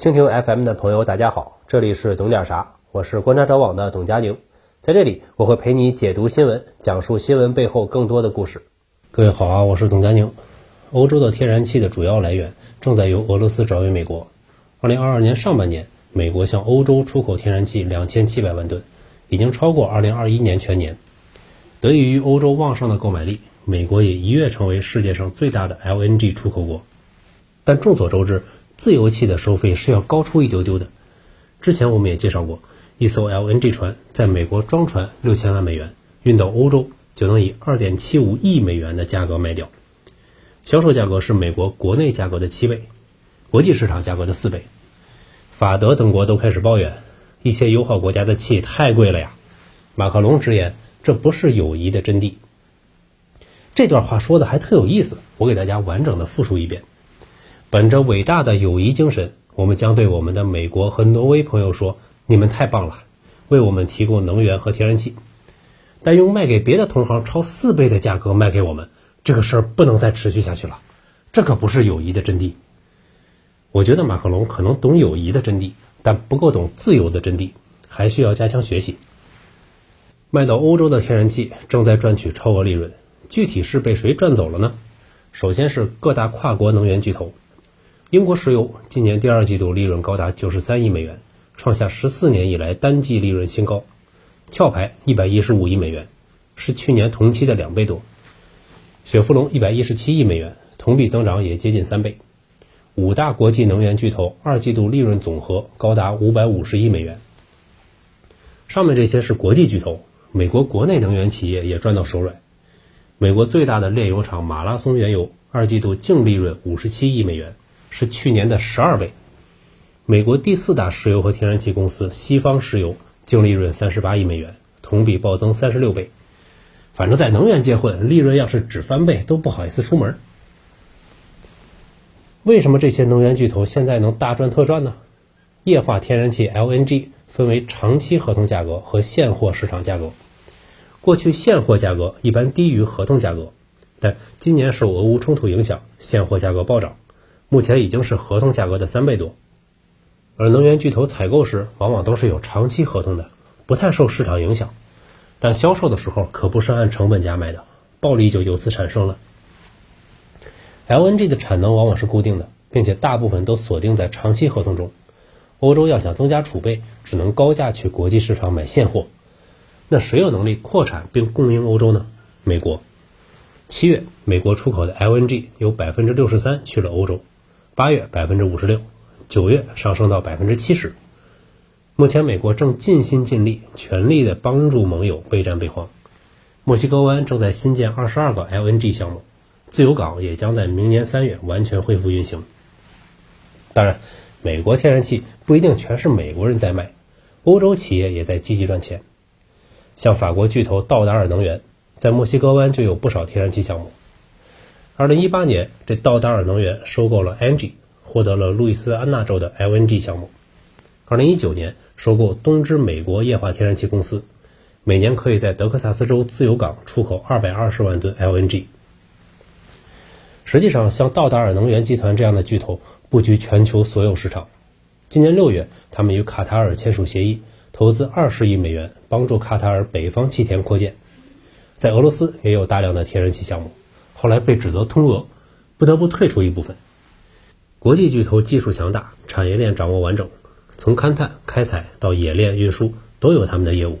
蜻蜓 FM 的朋友，大家好，这里是懂点啥，我是观察者网的董佳宁，在这里我会陪你解读新闻，讲述新闻背后更多的故事。各位好啊，我是董佳宁。欧洲的天然气的主要来源正在由俄罗斯转为美国。二零二二年上半年，美国向欧洲出口天然气两千七百万吨，已经超过二零二一年全年。得益于欧洲旺盛的购买力，美国也一跃成为世界上最大的 LNG 出口国。但众所周知，自由气的收费是要高出一丢丢的。之前我们也介绍过，一艘 LNG 船在美国装船六千万美元，运到欧洲就能以二点七五亿美元的价格卖掉，销售价格是美国国内价格的七倍，国际市场价格的四倍。法德等国都开始抱怨，一些友好国家的气太贵了呀。马克龙直言，这不是友谊的真谛。这段话说的还特有意思，我给大家完整的复述一遍。本着伟大的友谊精神，我们将对我们的美国和挪威朋友说：“你们太棒了，为我们提供能源和天然气。”但用卖给别的同行超四倍的价格卖给我们，这个事儿不能再持续下去了。这可不是友谊的真谛。我觉得马克龙可能懂友谊的真谛，但不够懂自由的真谛，还需要加强学习。卖到欧洲的天然气正在赚取超额利润，具体是被谁赚走了呢？首先是各大跨国能源巨头。英国石油今年第二季度利润高达九十三亿美元，创下十四年以来单季利润新高。壳牌一百一十五亿美元，是去年同期的两倍多。雪佛龙一百一十七亿美元，同比增长也接近三倍。五大国际能源巨头二季度利润总和高达五百五十亿美元。上面这些是国际巨头，美国国内能源企业也赚到手软。美国最大的炼油厂马拉松原油二季度净利润五十七亿美元。是去年的十二倍。美国第四大石油和天然气公司西方石油净利润三十八亿美元，同比暴增三十六倍。反正，在能源界混，利润要是只翻倍都不好意思出门。为什么这些能源巨头现在能大赚特赚呢？液化天然气 LNG 分为长期合同价格和现货市场价格。过去现货价格一般低于合同价格，但今年受俄乌冲突影响，现货价格暴涨。目前已经是合同价格的三倍多，而能源巨头采购时往往都是有长期合同的，不太受市场影响，但销售的时候可不是按成本价卖的，暴利就由此产生了。LNG 的产能往往是固定的，并且大部分都锁定在长期合同中。欧洲要想增加储备，只能高价去国际市场买现货。那谁有能力扩产并供应欧洲呢？美国。七月，美国出口的 LNG 有百分之六十三去了欧洲。八月百分之五十六，九月上升到百分之七十。目前美国正尽心尽力、全力的帮助盟友备战备荒。墨西哥湾正在新建二十二个 LNG 项目，自由港也将在明年三月完全恢复运行。当然，美国天然气不一定全是美国人在卖，欧洲企业也在积极赚钱。像法国巨头道达尔能源在墨西哥湾就有不少天然气项目。二零一八年，这道达尔能源收购了 Engie，获得了路易斯安那州的 LNG 项目。二零一九年，收购东芝美国液化天然气公司，每年可以在德克萨斯州自由港出口二百二十万吨 LNG。实际上，像道达尔能源集团这样的巨头布局全球所有市场。今年六月，他们与卡塔尔签署协议，投资二十亿美元，帮助卡塔尔北方气田扩建。在俄罗斯也有大量的天然气项目。后来被指责通俄，不得不退出一部分。国际巨头技术强大，产业链掌握完整，从勘探、开采到冶炼、运输都有他们的业务。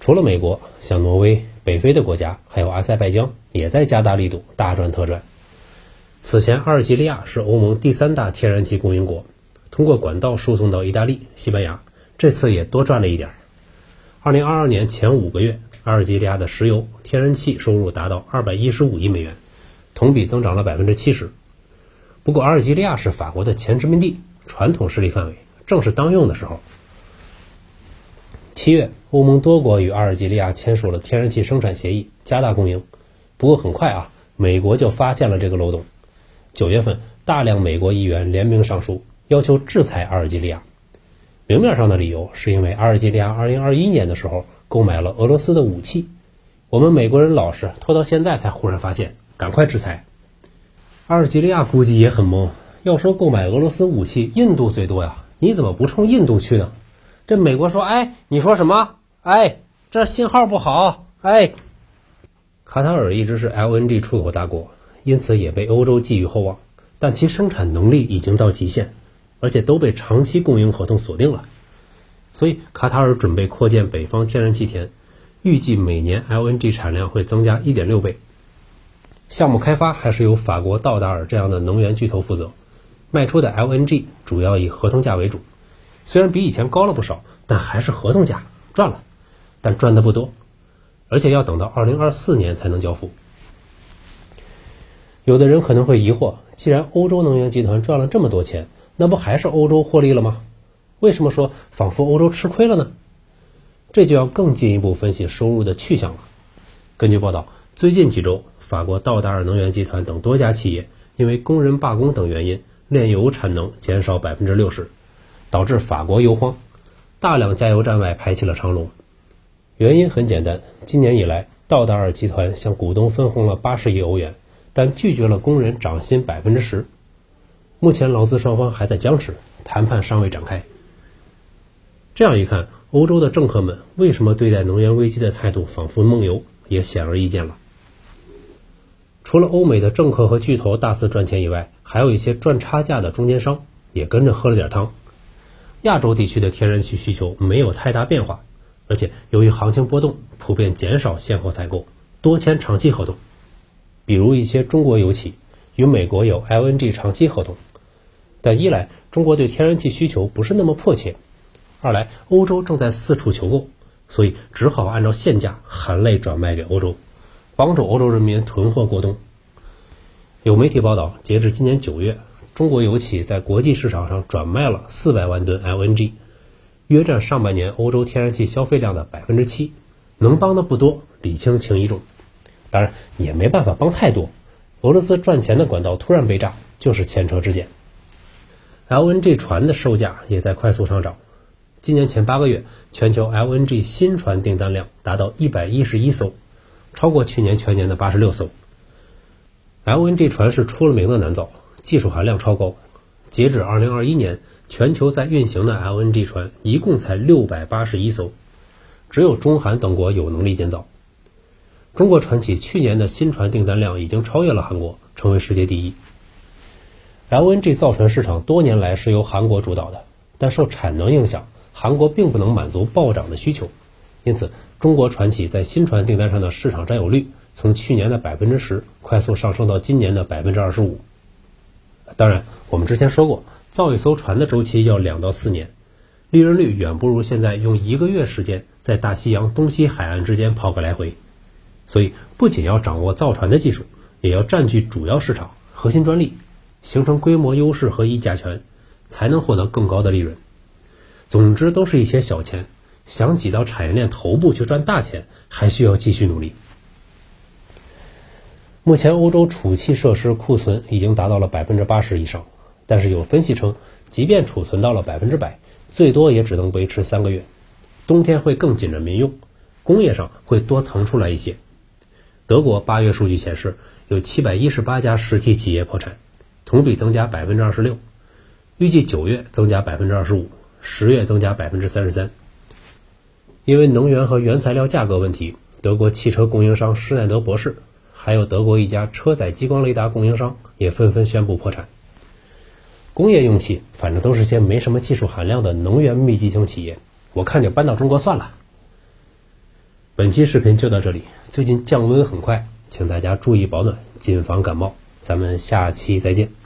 除了美国，像挪威、北非的国家，还有阿塞拜疆，也在加大力度，大赚特赚。此前，阿尔及利亚是欧盟第三大天然气供应国，通过管道输送到意大利、西班牙，这次也多赚了一点。二零二二年前五个月。阿尔及利亚的石油、天然气收入达到二百一十五亿美元，同比增长了百分之七十。不过，阿尔及利亚是法国的前殖民地，传统势力范围，正是当用的时候。七月，欧盟多国与阿尔及利亚签署了天然气生产协议，加大供应。不过很快啊，美国就发现了这个漏洞。九月份，大量美国议员联名上书，要求制裁阿尔及利亚。明面上的理由是因为阿尔及利亚二零二一年的时候。购买了俄罗斯的武器，我们美国人老实，拖到现在才忽然发现，赶快制裁。阿尔及利亚估计也很懵，要说购买俄罗斯武器，印度最多呀，你怎么不冲印度去呢？这美国说，哎，你说什么？哎，这信号不好，哎。卡塔尔一直是 LNG 出口大国，因此也被欧洲寄予厚望，但其生产能力已经到极限，而且都被长期供应合同锁定了。所以卡塔尔准备扩建北方天然气田，预计每年 LNG 产量会增加1.6倍。项目开发还是由法国道达尔这样的能源巨头负责，卖出的 LNG 主要以合同价为主，虽然比以前高了不少，但还是合同价，赚了，但赚的不多。而且要等到二零二四年才能交付。有的人可能会疑惑：既然欧洲能源集团赚了这么多钱，那不还是欧洲获利了吗？为什么说仿佛欧洲吃亏了呢？这就要更进一步分析收入的去向了。根据报道，最近几周，法国道达尔能源集团等多家企业因为工人罢工等原因，炼油产能减少百分之六十，导致法国油荒，大量加油站外排起了长龙。原因很简单，今年以来，道达尔集团向股东分红了八十亿欧元，但拒绝了工人涨薪百分之十。目前劳资双方还在僵持，谈判尚未展开。这样一看，欧洲的政客们为什么对待能源危机的态度仿佛梦游，也显而易见了。除了欧美的政客和巨头大肆赚钱以外，还有一些赚差价的中间商也跟着喝了点汤。亚洲地区的天然气需求没有太大变化。而且由于行情波动，普遍减少现货采购，多签长期合同。比如一些中国油企与美国有 LNG 长期合同，但一来中国对天然气需求不是那么迫切，二来欧洲正在四处求购，所以只好按照现价含泪转卖给欧洲，帮助欧洲人民囤货过冬。有媒体报道，截至今年九月，中国油企在国际市场上转卖了四百万吨 LNG。约占上半年欧洲天然气消费量的百分之七，能帮的不多，礼轻情意重，当然也没办法帮太多。俄罗斯赚钱的管道突然被炸，就是前车之鉴。LNG 船的售价也在快速上涨，今年前八个月，全球 LNG 新船订单量达到一百一十一艘，超过去年全年的八十六艘。LNG 船是出了名的难造，技术含量超高，截止二零二一年。全球在运行的 LNG 船一共才六百八十一艘，只有中韩等国有能力建造。中国船企去年的新船订单量已经超越了韩国，成为世界第一。LNG 造船市场多年来是由韩国主导的，但受产能影响，韩国并不能满足暴涨的需求，因此中国船企在新船订单上的市场占有率从去年的百分之十快速上升到今年的百分之二十五。当然，我们之前说过。造一艘船的周期要两到四年，利润率远不如现在用一个月时间在大西洋东西海岸之间跑个来回。所以，不仅要掌握造船的技术，也要占据主要市场核心专利，形成规模优势和议价权，才能获得更高的利润。总之，都是一些小钱，想挤到产业链头部去赚大钱，还需要继续努力。目前，欧洲储气设施库存已经达到了百分之八十以上。但是有分析称，即便储存到了百分之百，最多也只能维持三个月，冬天会更紧着民用，工业上会多腾出来一些。德国八月数据显示，有七百一十八家实体企业破产，同比增加百分之二十六，预计九月增加百分之二十五，十月增加百分之三十三。因为能源和原材料价格问题，德国汽车供应商施耐德博士，还有德国一家车载激光雷达供应商也纷纷宣布破产。工业用气，反正都是些没什么技术含量的能源密集型企业，我看就搬到中国算了。本期视频就到这里，最近降温很快，请大家注意保暖，谨防感冒。咱们下期再见。